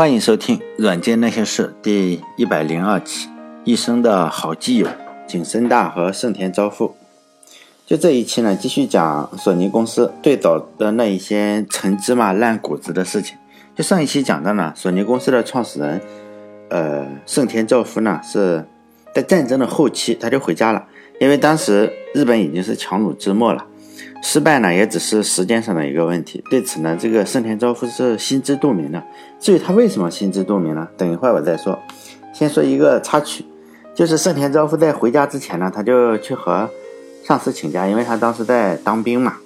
欢迎收听《软件那些事》第一百零二期，一生的好基友景深大和盛田昭夫。就这一期呢，继续讲索尼公司最早的那一些陈芝麻烂谷子的事情。就上一期讲的呢，索尼公司的创始人，呃，盛田昭夫呢是在战争的后期他就回家了，因为当时日本已经是强弩之末了。失败呢，也只是时间上的一个问题。对此呢，这个盛田昭夫是心知肚明的。至于他为什么心知肚明呢？等一会儿我再说。先说一个插曲，就是盛田昭夫在回家之前呢，他就去和上司请假，因为他当时在当兵嘛，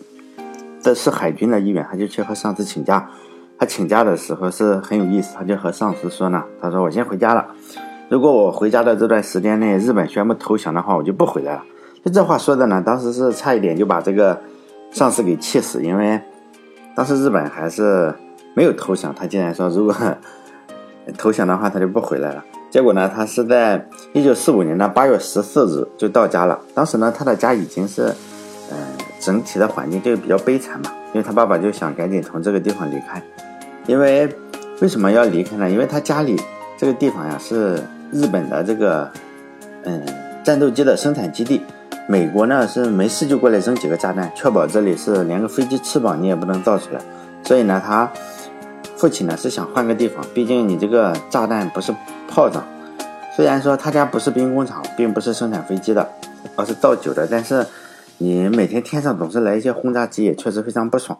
这是海军的一员，他就去和上司请假。他请假的时候是很有意思，他就和上司说呢，他说我先回家了，如果我回家的这段时间内日本宣布投降的话，我就不回来了。就这话说的呢，当时是差一点就把这个。上司给气死，因为当时日本还是没有投降，他竟然说如果 投降的话，他就不回来了。结果呢，他是在一九四五年的八月十四日就到家了。当时呢，他的家已经是，呃，整体的环境就比较悲惨嘛，因为他爸爸就想赶紧从这个地方离开。因为为什么要离开呢？因为他家里这个地方呀是日本的这个，嗯，战斗机的生产基地。美国呢是没事就过来扔几个炸弹，确保这里是连个飞机翅膀你也不能造出来。所以呢，他父亲呢是想换个地方，毕竟你这个炸弹不是炮仗。虽然说他家不是兵工厂，并不是生产飞机的，而是造酒的，但是你每天天上总是来一些轰炸机，也确实非常不爽。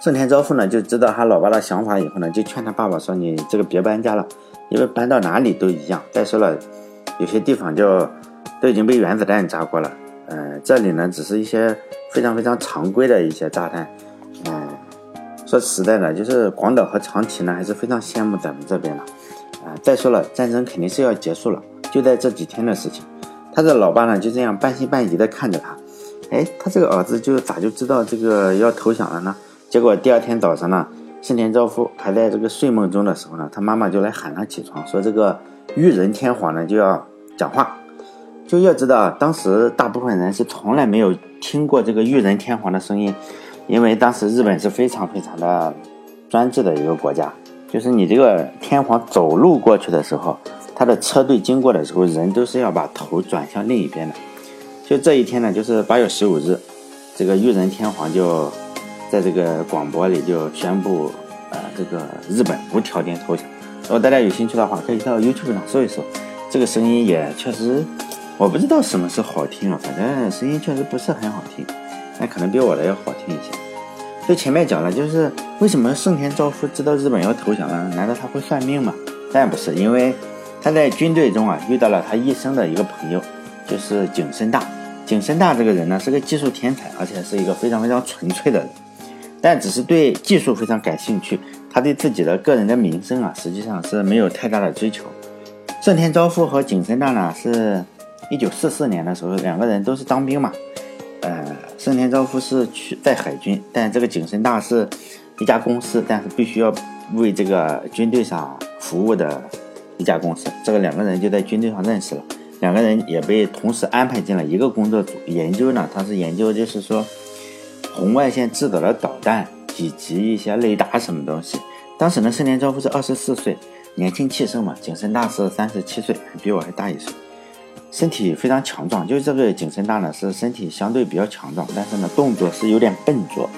盛田昭夫呢就知道他老爸的想法以后呢，就劝他爸爸说：“你这个别搬家了，因为搬到哪里都一样。再说了，有些地方就……”都已经被原子弹炸过了，嗯，这里呢只是一些非常非常常规的一些炸弹，嗯，说实在的，就是广岛和长崎呢还是非常羡慕咱们这边的，啊，再说了，战争肯定是要结束了，就在这几天的事情，他的老爸呢就这样半信半疑的看着他，哎，他这个儿子就咋就知道这个要投降了呢？结果第二天早上呢，盛田昭夫还在这个睡梦中的时候呢，他妈妈就来喊他起床，说这个裕仁天皇呢就要讲话。就要知道，当时大部分人是从来没有听过这个裕仁天皇的声音，因为当时日本是非常非常的专制的一个国家，就是你这个天皇走路过去的时候，他的车队经过的时候，人都是要把头转向另一边的。就这一天呢，就是八月十五日，这个裕仁天皇就在这个广播里就宣布，呃，这个日本无条件投降。如果大家有兴趣的话，可以到 YouTube 上搜一搜，这个声音也确实。我不知道什么是好听啊，反正声音确实不是很好听，那可能比我的要好听一些。就前面讲了，就是为什么盛田昭夫知道日本要投降了？难道他会算命吗？当然不是，因为他在军队中啊遇到了他一生的一个朋友，就是景深大。景深大这个人呢是个技术天才，而且是一个非常非常纯粹的人，但只是对技术非常感兴趣。他对自己的个人的名声啊，实际上是没有太大的追求。盛田昭夫和景深大呢是。一九四四年的时候，两个人都是当兵嘛。呃，盛田昭夫是去在海军，但这个景深大是一家公司，但是必须要为这个军队上服务的一家公司。这个两个人就在军队上认识了，两个人也被同时安排进了一个工作组，研究呢，他是研究就是说红外线制导的导弹以及一些雷达什么东西。当时呢，盛田昭夫是二十四岁，年轻气盛嘛。景深大是三十七岁，比我还大一岁。身体非常强壮，就是这个景深大呢，是身体相对比较强壮，但是呢，动作是有点笨拙，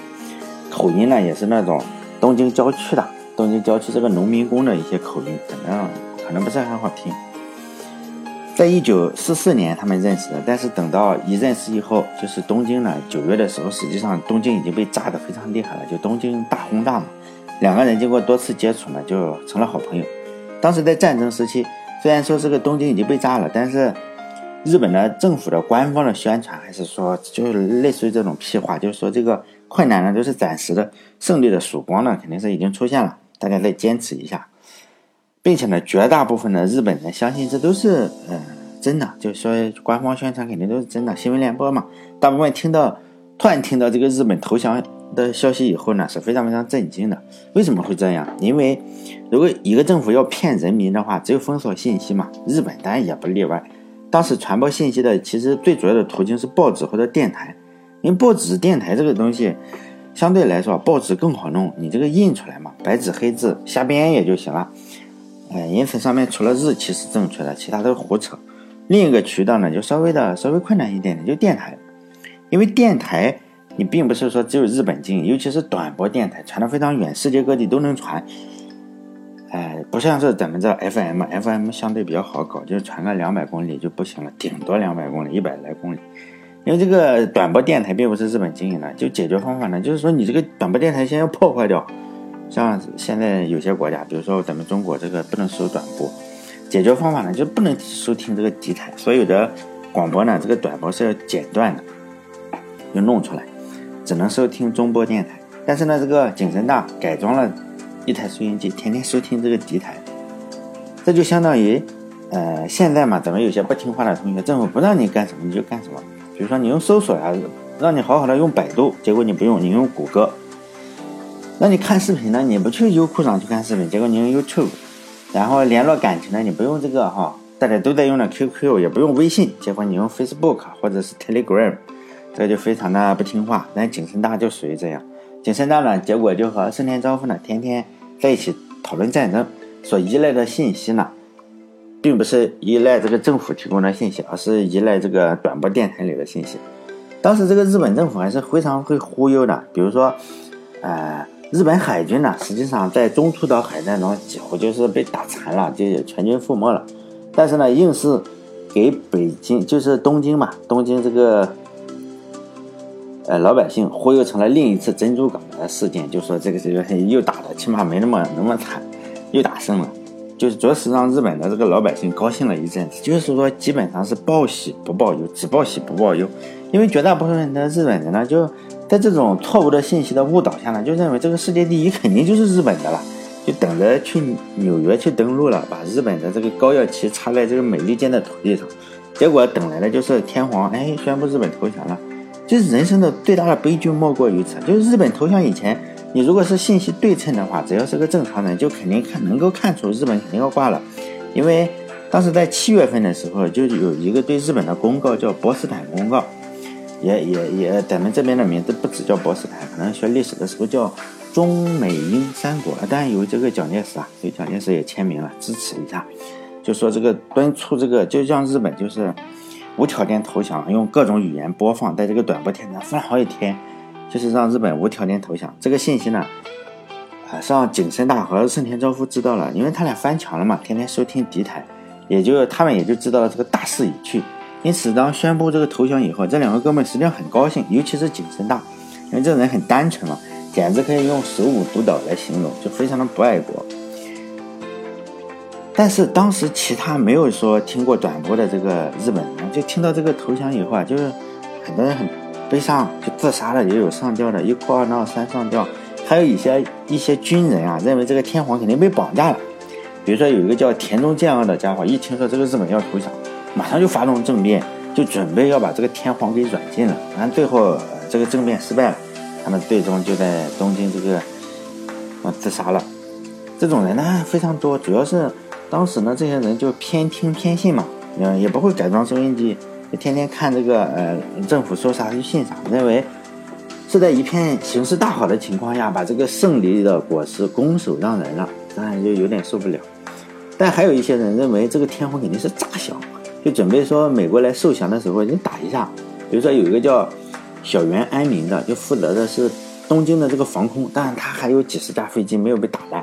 口音呢也是那种东京郊区的，东京郊区这个农民工的一些口音，可能可能不是很好听。在一九四四年他们认识的，但是等到一认识以后，就是东京呢，九月的时候，实际上东京已经被炸得非常厉害了，就东京大轰炸嘛。两个人经过多次接触呢，就成了好朋友。当时在战争时期，虽然说这个东京已经被炸了，但是日本的政府的官方的宣传还是说，就是类似于这种屁话，就是说这个困难呢都是暂时的，胜利的曙光呢肯定是已经出现了，大家再坚持一下，并且呢，绝大部分的日本人相信这都是呃真的，就是说官方宣传肯定都是真的。新闻联播嘛，大部分听到突然听到这个日本投降的消息以后呢，是非常非常震惊的。为什么会这样？因为如果一个政府要骗人民的话，只有封锁信息嘛，日本当然也不例外。当时传播信息的其实最主要的途径是报纸或者电台，因为报纸、电台这个东西，相对来说报纸更好弄，你这个印出来嘛，白纸黑字瞎编也就行了。哎，因此上面除了日期是正确的，其他都是胡扯。另一个渠道呢，就稍微的稍微困难一点的，就电台，因为电台你并不是说只有日本经营，尤其是短波电台传的非常远，世界各地都能传。哎，不像是咱们这 FM，FM 相对比较好搞，就是传个两百公里就不行了，顶多两百公里，一百来公里。因为这个短波电台并不是日本经营的，就解决方法呢，就是说你这个短波电台先要破坏掉。像现在有些国家，比如说咱们中国这个不能收短波，解决方法呢就不能收听这个敌台，所有的广播呢这个短波是要剪断的，要弄出来，只能收听中波电台。但是呢，这个景深大改装了。一台收音机，天天收听这个敌台，这就相当于，呃，现在嘛，咱们有些不听话的同学，政府不让你干什么你就干什么。比如说你用搜索呀，让你好好的用百度，结果你不用，你用谷歌。那你看视频呢，你不去优酷上去看视频，结果你用 YouTube。然后联络感情呢，你不用这个哈，大家都在用的 QQ，也不用微信，结果你用 Facebook 或者是 Telegram，这就非常的不听话。但景深大就属于这样。景深大呢，结果就和盛田昭夫呢天天在一起讨论战争，所依赖的信息呢，并不是依赖这个政府提供的信息，而是依赖这个短波电台里的信息。当时这个日本政府还是非常会忽悠的，比如说，呃，日本海军呢，实际上在中途岛海战中几乎就是被打残了，就全军覆没了，但是呢，硬是给北京，就是东京嘛，东京这个。呃，老百姓忽悠成了另一次珍珠港的事件，就说这个这个又打的起码没那么那么惨，又打胜了，就是着实让日本的这个老百姓高兴了一阵子。就是说，基本上是报喜不报忧，只报喜不报忧，因为绝大部分的日本人呢，就在这种错误的信息的误导下呢，就认为这个世界第一肯定就是日本的了，就等着去纽约去登陆了，把日本的这个高耀旗插在这个美利坚的土地上，结果等来的就是天皇哎宣布日本投降了。就是人生的最大的悲剧莫过于此。就是日本投降以前，你如果是信息对称的话，只要是个正常人，就肯定看能够看出日本肯定要挂了。因为当时在七月份的时候，就有一个对日本的公告叫波斯坦公告，也也也，咱们这边的名字不只叫波斯坦，可能学历史的时候叫中美英三国。当然有这个蒋介石啊，所以蒋介石也签名了支持一下，就说这个敦促这个，就让日本就是。无条件投降，用各种语言播放，在这个短波电台放了好几天，就是让日本无条件投降。这个信息呢，啊，让景深大和盛田昭夫知道了，因为他俩翻墙了嘛，天天收听敌台，也就他们也就知道了这个大势已去。因此，当宣布这个投降以后，这两个哥们实际上很高兴，尤其是景深大，因为这人很单纯嘛，简直可以用手舞足蹈来形容，就非常的不爱国。但是当时其他没有说听过短波的这个日本人，就听到这个投降以后啊，就是很多人很悲伤，就自杀了，也有上吊的，一哭二闹三上吊，还有一些一些军人啊，认为这个天皇肯定被绑架了。比如说有一个叫田中健二的家伙，一听说这个日本要投降，马上就发动政变，就准备要把这个天皇给软禁了。完最后这个政变失败了，他们最终就在东京这个啊自杀了。这种人呢非常多，主要是。当时呢，这些人就偏听偏信嘛，嗯，也不会改装收音机，就天天看这个，呃，政府说啥就信啥，认为是在一片形势大好的情况下，把这个胜利的果实拱手让人了，当然就有点受不了。但还有一些人认为这个天皇肯定是诈降，就准备说美国来受降的时候你打一下。比如说有一个叫小原安民的，就负责的是东京的这个防空，但是他还有几十架飞机没有被打烂。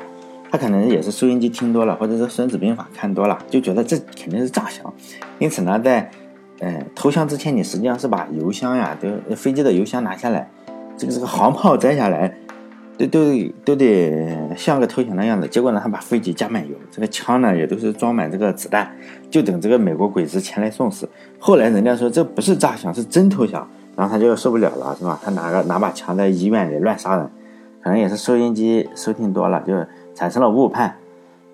他可能也是收音机听多了，或者是《孙子兵法》看多了，就觉得这肯定是诈降。因此呢，在呃投降之前，你实际上是把油箱呀，都飞机的油箱拿下来，这个这个航炮摘下来，都都都得像个投降的样子。结果呢，他把飞机加满油，这个枪呢也都是装满这个子弹，就等这个美国鬼子前来送死。后来人家说这不是诈降，是真投降，然后他就受不了了，是吧？他拿个拿把枪在医院里乱杀人，可能也是收音机收听多了，就是。产生了误判，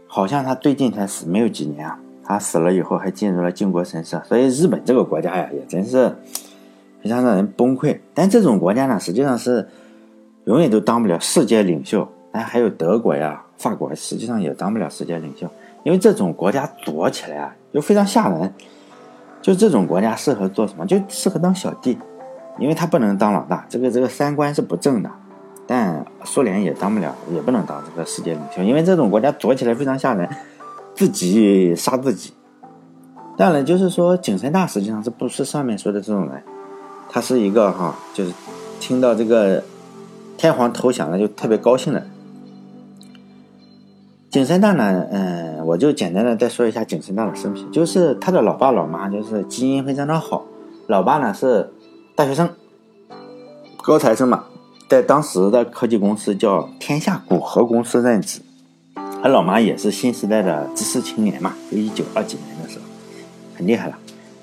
好像他最近才死，没有几年啊。他死了以后还进入了靖国神社，所以日本这个国家呀，也真是非常让人崩溃。但这种国家呢，实际上是永远都当不了世界领袖。但还有德国呀、法国，实际上也当不了世界领袖，因为这种国家躲起来啊，又非常吓人。就这种国家适合做什么？就适合当小弟，因为他不能当老大，这个这个三观是不正的。但苏联也当不了，也不能当这个世界领袖，因为这种国家躲起来非常吓人，自己杀自己。当然，就是说景深大实际上是不是上面说的这种人，他是一个哈，就是听到这个天皇投降了就特别高兴的。景深大呢，嗯，我就简单的再说一下景深大的生平，就是他的老爸老妈就是基因非常的好，老爸呢是大学生，高材生嘛。在当时的科技公司叫天下古河公司任职，他老妈也是新时代的知识青年嘛，就一九二几年的时候，很厉害了。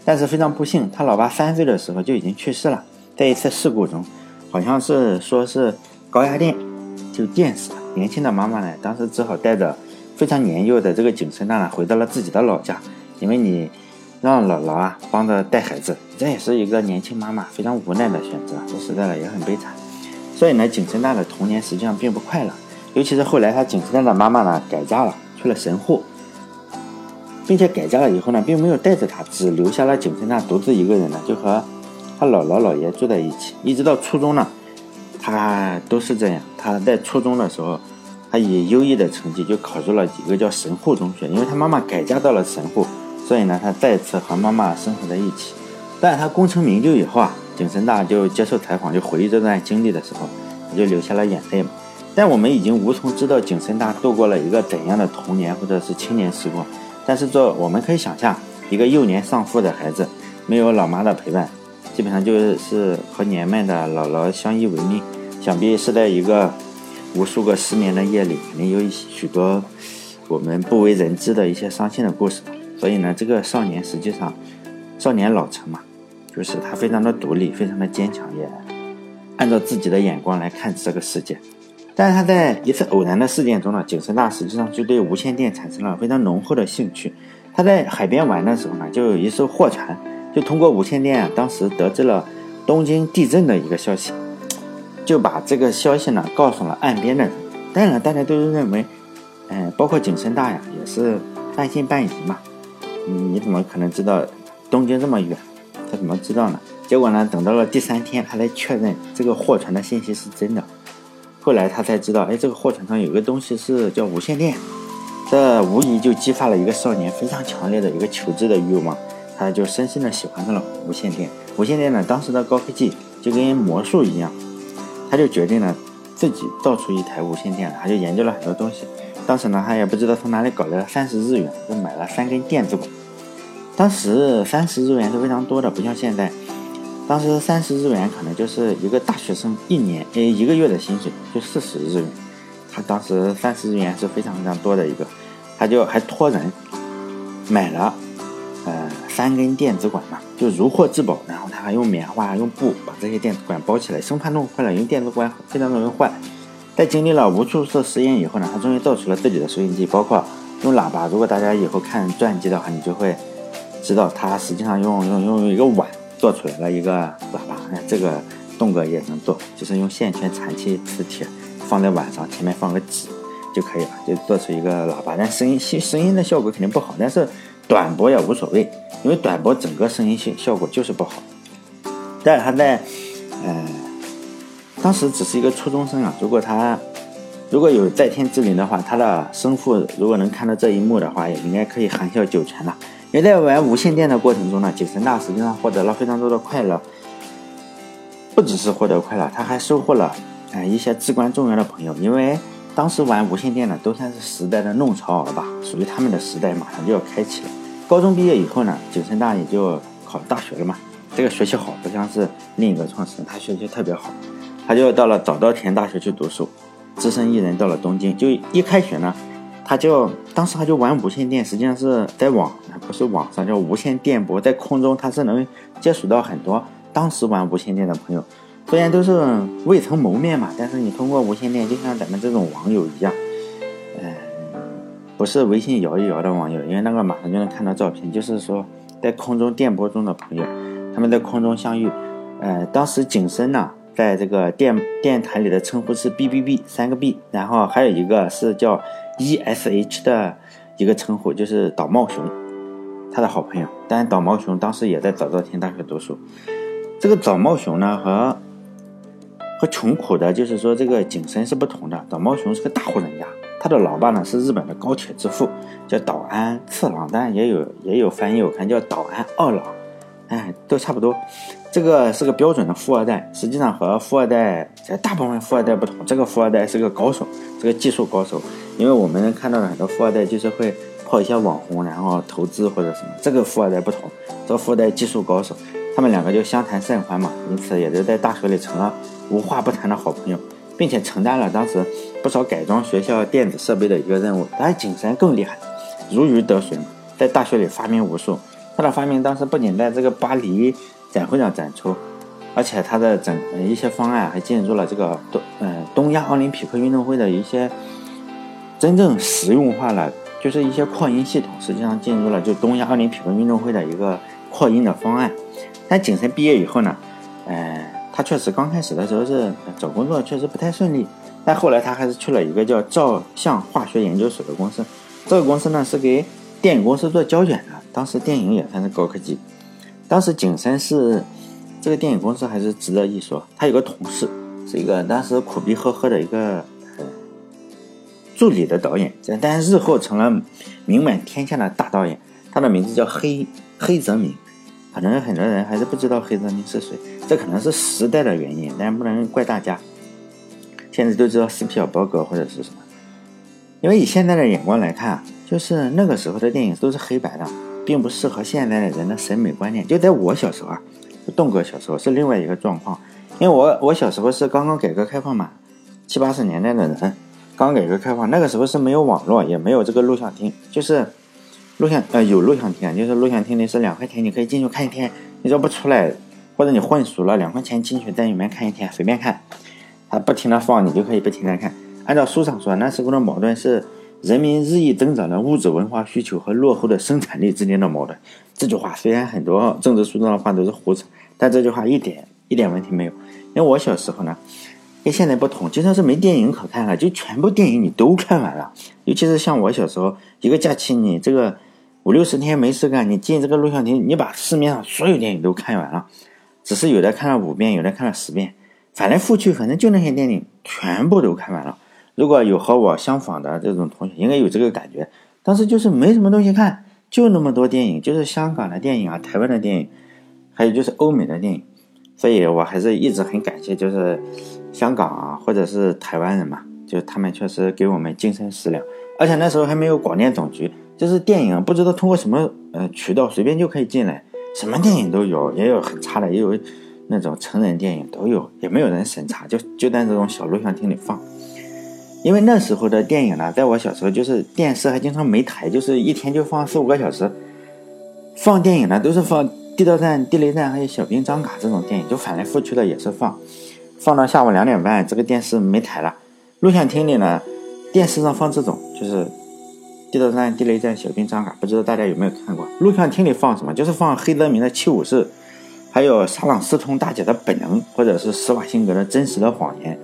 但是非常不幸，他老爸三岁的时候就已经去世了，在一次事故中，好像是说是高压电就电死了。年轻的妈妈呢，当时只好带着非常年幼的这个景深大呢，回到了自己的老家，因为你让姥姥啊帮着带孩子，这也是一个年轻妈妈非常无奈的选择。说实在的，也很悲惨。所以呢，景深大的童年实际上并不快乐，尤其是后来他景深大的妈妈呢改嫁了，去了神户，并且改嫁了以后呢，并没有带着他，只留下了景深大独自一个人呢，就和他姥姥姥爷住在一起，一直到初中呢，他都是这样。他在初中的时候，他以优异的成绩就考入了一个叫神户中学，因为他妈妈改嫁到了神户，所以呢，他再次和妈妈生活在一起。但他功成名就以后啊。景深大就接受采访，就回忆这段经历的时候，他就流下了眼泪嘛。但我们已经无从知道景深大度过了一个怎样的童年或者是青年时光。但是这我们可以想象，一个幼年丧父的孩子，没有老妈的陪伴，基本上就是和年迈的姥姥相依为命。想必是在一个无数个失眠的夜里，肯定有许多我们不为人知的一些伤心的故事。所以呢，这个少年实际上少年老成嘛。就是他非常的独立，非常的坚强，也按照自己的眼光来看这个世界。但是他在一次偶然的事件中呢，景深大实际上就对无线电产生了非常浓厚的兴趣。他在海边玩的时候呢，就有一艘货船，就通过无线电啊，当时得知了东京地震的一个消息，就把这个消息呢告诉了岸边的人。当然，大家都认为，嗯，包括景深大呀，也是半信半疑嘛。你怎么可能知道东京这么远？他怎么知道呢？结果呢？等到了第三天，他来确认这个货船的信息是真的。后来他才知道，哎，这个货船上有个东西是叫无线电。这无疑就激发了一个少年非常强烈的一个求知的欲望，他就深深的喜欢上了无线电。无线电呢，当时的高科技就跟魔术一样，他就决定了自己造出一台无线电。他就研究了很多东西。当时呢，他也不知道从哪里搞来了三十日元，就买了三根电子管。当时三十日元是非常多的，不像现在。当时三十日元可能就是一个大学生一年诶一个月的薪水，就四十日元。他当时三十日元是非常非常多的一个，他就还托人买了呃三根电子管嘛，就如获至宝。然后他还用棉花用布把这些电子管包起来，生怕弄坏了，因为电子管非常容易坏。在经历了无数次实验以后呢，他终于造出了自己的收音机，包括用喇叭。如果大家以后看传记的话，你就会。知道他实际上用用用一个碗做出来了一个喇叭，哎，这个栋哥也能做，就是用线圈缠起磁铁放在碗上，前面放个纸就可以了，就做出一个喇叭。但声音声声音的效果肯定不好，但是短波也无所谓，因为短波整个声音效效果就是不好。但是他在，呃，当时只是一个初中生啊，如果他如果有在天之灵的话，他的生父如果能看到这一幕的话，也应该可以含笑九泉了。也在玩无线电的过程中呢，景深大实际上获得了非常多的快乐，不只是获得快乐，他还收获了哎一些至关重要的朋友。因为当时玩无线电呢都算是时代的弄潮儿吧，属于他们的时代马上就要开启了。高中毕业以后呢，景深大也就考大学了嘛。这个学习好，不像是另一个创始人，他学习特别好，他就到了早稻田大学去读书，只身一人到了东京。就一开学呢。他就当时他就玩无线电，实际上是在网，不是网上叫无线电波，在空中他是能接触到很多当时玩无线电的朋友，虽然都是未曾谋面嘛，但是你通过无线电，就像咱们这种网友一样，嗯，不是微信摇一摇的网友，因为那个马上就能看到照片，就是说在空中电波中的朋友，他们在空中相遇，呃，当时景深呢，在这个电电台里的称呼是 B B B 三个 B，然后还有一个是叫。E S H 的一个称呼就是导茂雄，他的好朋友。但导茂雄当时也在早稻田大学读书。这个早茂雄呢和和穷苦的，就是说这个景深是不同的。岛茂雄是个大户人家，他的老爸呢是日本的高铁之父，叫岛安次郎，当然也有也有翻译，我看叫岛安二郎，哎，都差不多。这个是个标准的富二代，实际上和富二代在大部分富二代不同，这个富二代是个高手，是个技术高手。因为我们看到的很多富二代就是会泡一些网红，然后投资或者什么，这个富二代不同，这个富二代技术高手。他们两个就相谈甚欢嘛，因此也就在大学里成了无话不谈的好朋友，并且承担了当时不少改装学校电子设备的一个任务。但景山更厉害，如鱼得水嘛，在大学里发明无数。他的发明当时不仅在这个巴黎展会上展出，而且他的整一些方案还进入了这个东嗯东亚奥林匹克运动会的一些真正实用化了，就是一些扩音系统，实际上进入了就东亚奥林匹克运动会的一个扩音的方案。但景深毕业以后呢，呃，他确实刚开始的时候是找工作确实不太顺利，但后来他还是去了一个叫照相化学研究所的公司。这个公司呢是给电影公司做胶卷的，当时电影也算是高科技。当时景深是这个电影公司还是值得一说，他有个同事是一个当时苦逼呵呵的一个助理的导演，但日后成了名满天下的大导演，他的名字叫黑黑泽明。可能很多人还是不知道黑泽明是谁，这可能是时代的原因，但不能怪大家。现在都知道斯皮尔伯格或者是什么，因为以现在的眼光来看，就是那个时候的电影都是黑白的，并不适合现在的人的审美观念。就在我小时候啊，栋哥小时候是另外一个状况，因为我我小时候是刚刚改革开放嘛，七八十年代的人，刚改革开放，那个时候是没有网络，也没有这个录像厅，就是。录像呃有录像厅，就是录像厅里是两块钱，你可以进去看一天。你只要不出来，或者你混熟了，两块钱进去在里面看一天，随便看。它不停的放，你就可以不停的看。按照书上说，那时候的矛盾是人民日益增长的物质文化需求和落后的生产力之间的矛盾。这句话虽然很多政治书上的话都是胡扯，但这句话一点一点问题没有。因为我小时候呢，跟现在不同，就算是没电影可看了，就全部电影你都看完了。尤其是像我小时候，一个假期你这个。五六十天没事干，你进这个录像厅，你把市面上所有电影都看完了，只是有的看了五遍，有的看了十遍，翻来覆去，反正就那些电影全部都看完了。如果有和我相仿的这种同学，应该有这个感觉。当时就是没什么东西看，就那么多电影，就是香港的电影啊，台湾的电影，还有就是欧美的电影。所以我还是一直很感谢，就是香港啊，或者是台湾人嘛，就他们确实给我们精神食粮。而且那时候还没有广电总局。就是电影不知道通过什么呃渠道随便就可以进来，什么电影都有，也有很差的，也有那种成人电影都有，也没有人审查，就就在这种小录像厅里放。因为那时候的电影呢，在我小时候就是电视还经常没台，就是一天就放四五个小时，放电影呢都是放《地道战》《地雷战》还有《小兵张嘎》这种电影，就反来覆去的也是放，放到下午两点半，这个电视没台了，录像厅里呢，电视上放这种就是。地道战、地雷战、小兵张嘎，不知道大家有没有看过？录像厅里放什么？就是放黑泽明的《七武士》，还有沙朗斯通大姐的《本能》，或者是施瓦辛格的《真实的谎言》。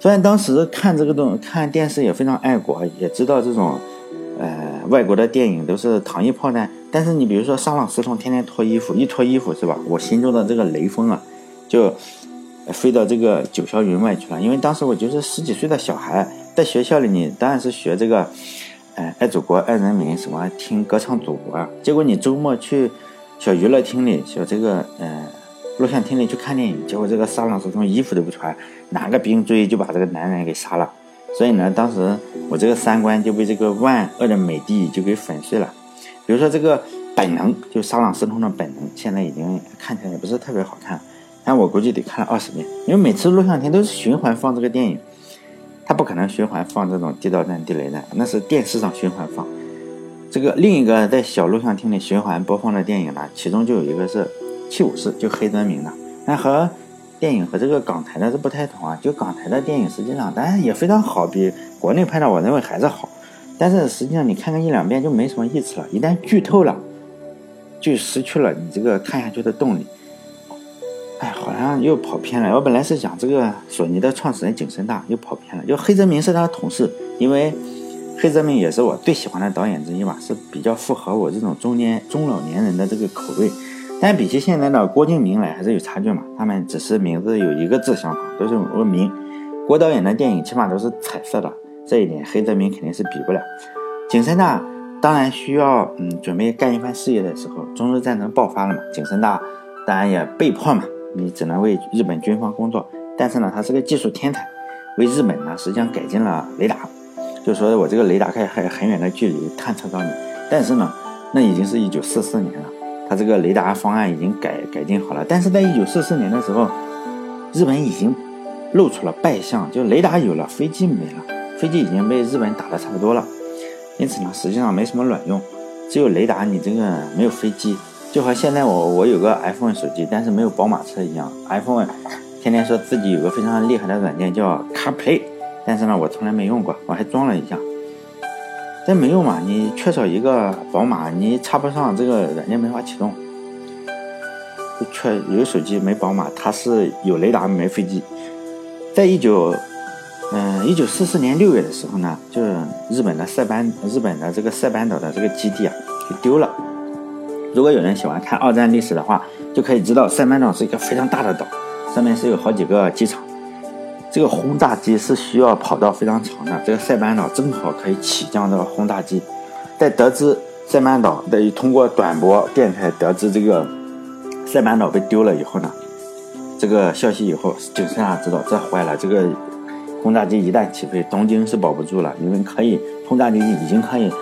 虽然当时看这个东看电视也非常爱国，也知道这种呃外国的电影都是糖衣炮弹，但是你比如说沙朗斯通天天脱衣服，一脱衣服是吧？我心中的这个雷锋啊，就飞到这个九霄云外去了。因为当时我就是十几岁的小孩，在学校里，你当然是学这个。哎，爱祖国，爱人民，什么听歌唱祖国？结果你周末去小娱乐厅里，小这个嗯录像厅里去看电影，结果这个沙朗斯通衣服都不穿，拿个冰锥就把这个男人给杀了。所以呢，当时我这个三观就被这个万恶的美帝就给粉碎了。比如说这个本能，就沙朗斯通的本能，现在已经看起来也不是特别好看，但我估计得看了二十遍，因为每次录像厅都是循环放这个电影。他不可能循环放这种地道战、地雷战，那是电视上循环放。这个另一个在小录像厅里循环播放的电影呢，其中就有一个是《七武士》，就黑泽明的。那和电影和这个港台的是不太同啊。就港台的电影实际上当然也非常好，比国内拍的我认为还是好。但是实际上你看个一两遍就没什么意思了，一旦剧透了，就失去了你这个看下去的动力。哎，好像又跑偏了。我本来是讲这个索尼的创始人景深大，又跑偏了。就黑泽明是他的同事，因为黑泽明也是我最喜欢的导演之一吧，是比较符合我这种中年中老年人的这个口味。但比起现在的郭敬明来还是有差距嘛。他们只是名字有一个字相同，都是个明。郭导演的电影起码都是彩色的，这一点黑泽明肯定是比不了。景深大当然需要，嗯，准备干一番事业的时候，中日战争爆发了嘛。景深大当然也被迫嘛，你只能为日本军方工作。但是呢，他是个技术天才，为日本呢实际上改进了雷达，就说我这个雷达可以很很远的距离探测到你。但是呢，那已经是一九四四年了。他这个雷达方案已经改改进好了，但是在一九四四年的时候，日本已经露出了败相，就雷达有了，飞机没了，飞机已经被日本打得差不多了，因此呢，实际上没什么卵用，只有雷达，你这个没有飞机，就和现在我我有个 iPhone 手机，但是没有宝马车一样，iPhone 天天说自己有个非常厉害的软件叫 CarPlay，但是呢，我从来没用过，我还装了一下。这没用嘛？你缺少一个宝马，你插不上这个软件，没法启动。缺有手机没宝马，它是有雷达没飞机。在一九，嗯，一九四四年六月的时候呢，就是日本的塞班，日本的这个塞班岛的这个基地啊，就丢了。如果有人喜欢看二战历史的话，就可以知道塞班岛是一个非常大的岛，上面是有好几个机场。这个轰炸机是需要跑道非常长的，这个塞班岛正好可以起降这个轰炸机。在得知塞班岛等于通过短波电台得知这个塞班岛被丢了以后呢，这个消息以后，景深大知道这坏了，这个轰炸机一旦起飞，东京是保不住了，因为可以轰炸机已经可以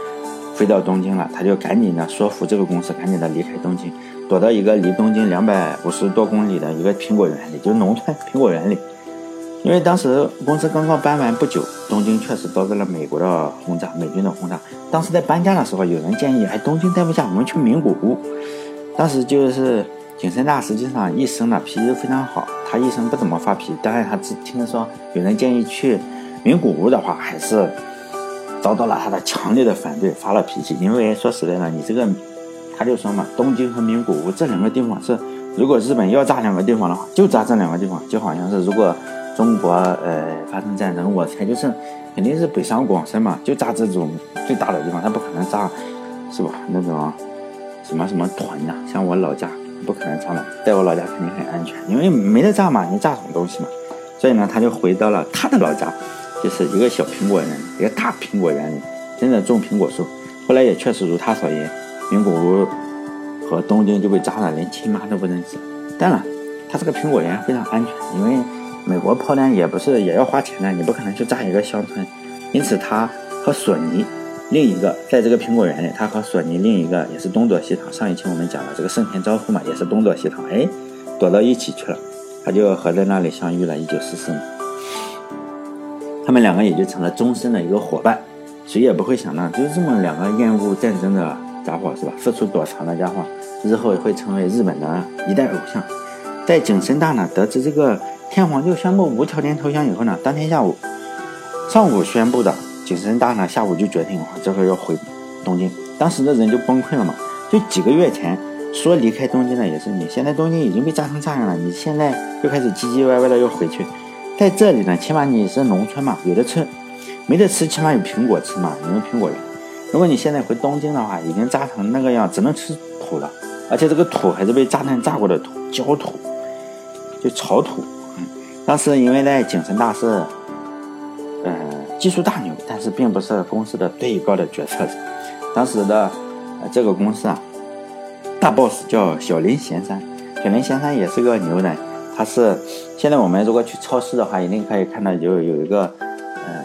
飞到东京了，他就赶紧的说服这个公司赶紧的离开东京，躲到一个离东京两百五十多公里的一个苹果园里，就是农村苹果园里。因为当时公司刚刚搬完不久，东京确实遭到了美国的轰炸，美军的轰炸。当时在搬家的时候，有人建议，哎，东京待不下，我们去名古屋。当时就是景深大，实际上一生呢脾气非常好，他一生不怎么发脾气。当然，他只听说有人建议去名古屋的话，还是遭到了他的强烈的反对，发了脾气。因为说实在的，你这个，他就说嘛，东京和名古屋这两个地方是，如果日本要炸两个地方的话，就炸这两个地方，就好像是如果。中国呃发生战争，我猜就是肯定是北上广深嘛，就炸这种最大的地方，他不可能炸，是吧？那种什么什么屯呐，像我老家不可能炸的，在我老家肯定很安全，因为没得炸嘛，你炸什么东西嘛？所以呢，他就回到了他的老家，就是一个小苹果园，一个大苹果园里，真的种苹果树。后来也确实如他所言，名古屋和东京就被炸了，连亲妈都不认识。当然，他这个苹果园非常安全，因为。美国炮弹也不是也要花钱的，你不可能去炸一个乡村，因此他和索尼另一个在这个苹果园里，他和索尼另一个也是东躲西藏。上一期我们讲了这个盛田昭夫嘛，也是东躲西藏，哎，躲到一起去了，他就和在那里相遇了。一九四四年，他们两个也就成了终身的一个伙伴。谁也不会想到，就是这么两个厌恶战争的家伙，是吧？四处躲藏的家伙，日后会成为日本的一代偶像。在景深大呢，得知这个。天皇就宣布无条件投降以后呢，当天下午，上午宣布的景深大呢，下午就决定这个要回东京。当时的人就崩溃了嘛，就几个月前说离开东京的也是你，现在东京已经被炸成这样了，你现在又开始唧唧歪歪的要回去，在这里呢，起码你是农村嘛，有的吃，没得吃，起码有苹果吃嘛，你们苹果园。如果你现在回东京的话，已经炸成那个样，只能吃土了，而且这个土还是被炸弹炸过的土，焦土，就潮土。当时因为在景深大是，呃，技术大牛，但是并不是公司的最高的决策者。当时的呃这个公司啊，大 boss 叫小林贤三，小林贤三也是个牛人。他是现在我们如果去超市的话，一定可以看到有有一个，呃，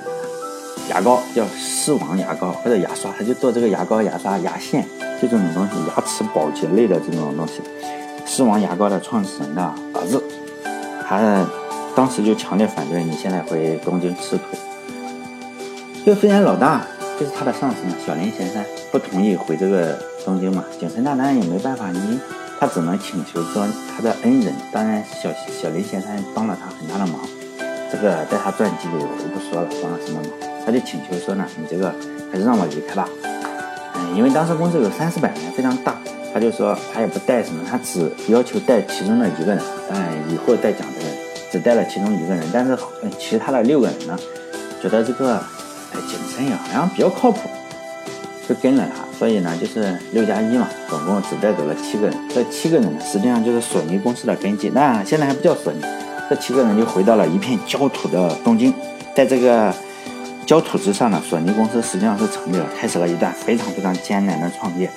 牙膏叫狮王牙膏或者牙刷，他就做这个牙膏、牙刷、牙线，就这种东西，牙齿保洁类的这种东西。狮王牙膏的创始人的儿子，他。当时就强烈反对你现在回东京吃土。就飞天老大就是他的上司嘛，小林贤三不同意回这个东京嘛。景深大当然也没办法，你他只能请求说他的恩人，当然小小林贤三帮了他很大的忙。这个在他传记里我就不说了，帮了什么忙，他就请求说呢，你这个还是让我离开吧。嗯，因为当时公司有三四百人，非常大，他就说他也不带什么，他只要求带其中的一个人，当然以后再讲这个。只带了其中一个人，但是其他的六个人呢，觉得这个哎景深也好像比较靠谱，就跟了他，所以呢，就是六加一嘛，总共只带走了七个人。这七个人呢，实际上就是索尼公司的根基。那现在还不叫索尼，这七个人就回到了一片焦土的东京，在这个焦土之上呢，索尼公司实际上是成立了，开始了一段非常非常艰难的创业。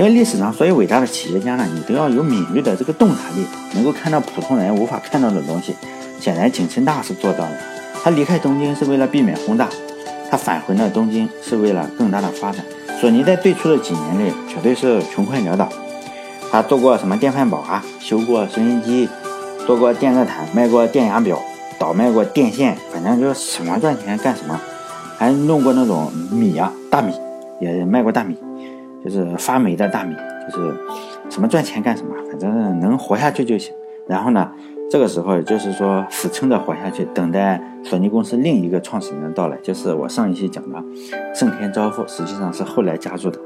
因为历史上所有伟大的企业家呢，你都要有敏锐的这个洞察力，能够看到普通人无法看到的东西。显然，景深大是做到了。他离开东京是为了避免轰炸，他返回了东京是为了更大的发展。索尼在最初的几年内绝对是穷困潦倒，他做过什么电饭煲啊，修过收音机，做过电热毯，卖过电压表，倒卖过电线，反正就是什么赚钱干什么，还弄过那种米啊，大米也卖过大米，就是发霉的大米，就是什么赚钱干什么，反正能活下去就行。然后呢？这个时候就是说死撑着活下去，等待索尼公司另一个创始人的到来，就是我上一期讲的盛田昭夫，实际上是后来加入的。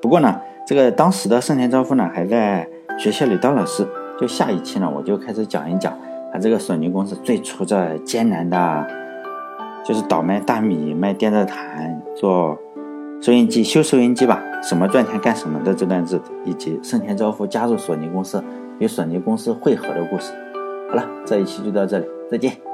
不过呢，这个当时的盛田昭夫呢还在学校里当老师。就下一期呢，我就开始讲一讲他这个索尼公司最初这艰难的，就是倒卖大米、卖电热毯、做收音机、修收音机吧，什么赚钱干什么的这段日子，以及盛田昭夫加入索尼公司与索尼公司汇合的故事。好了，这一期就到这里，再见。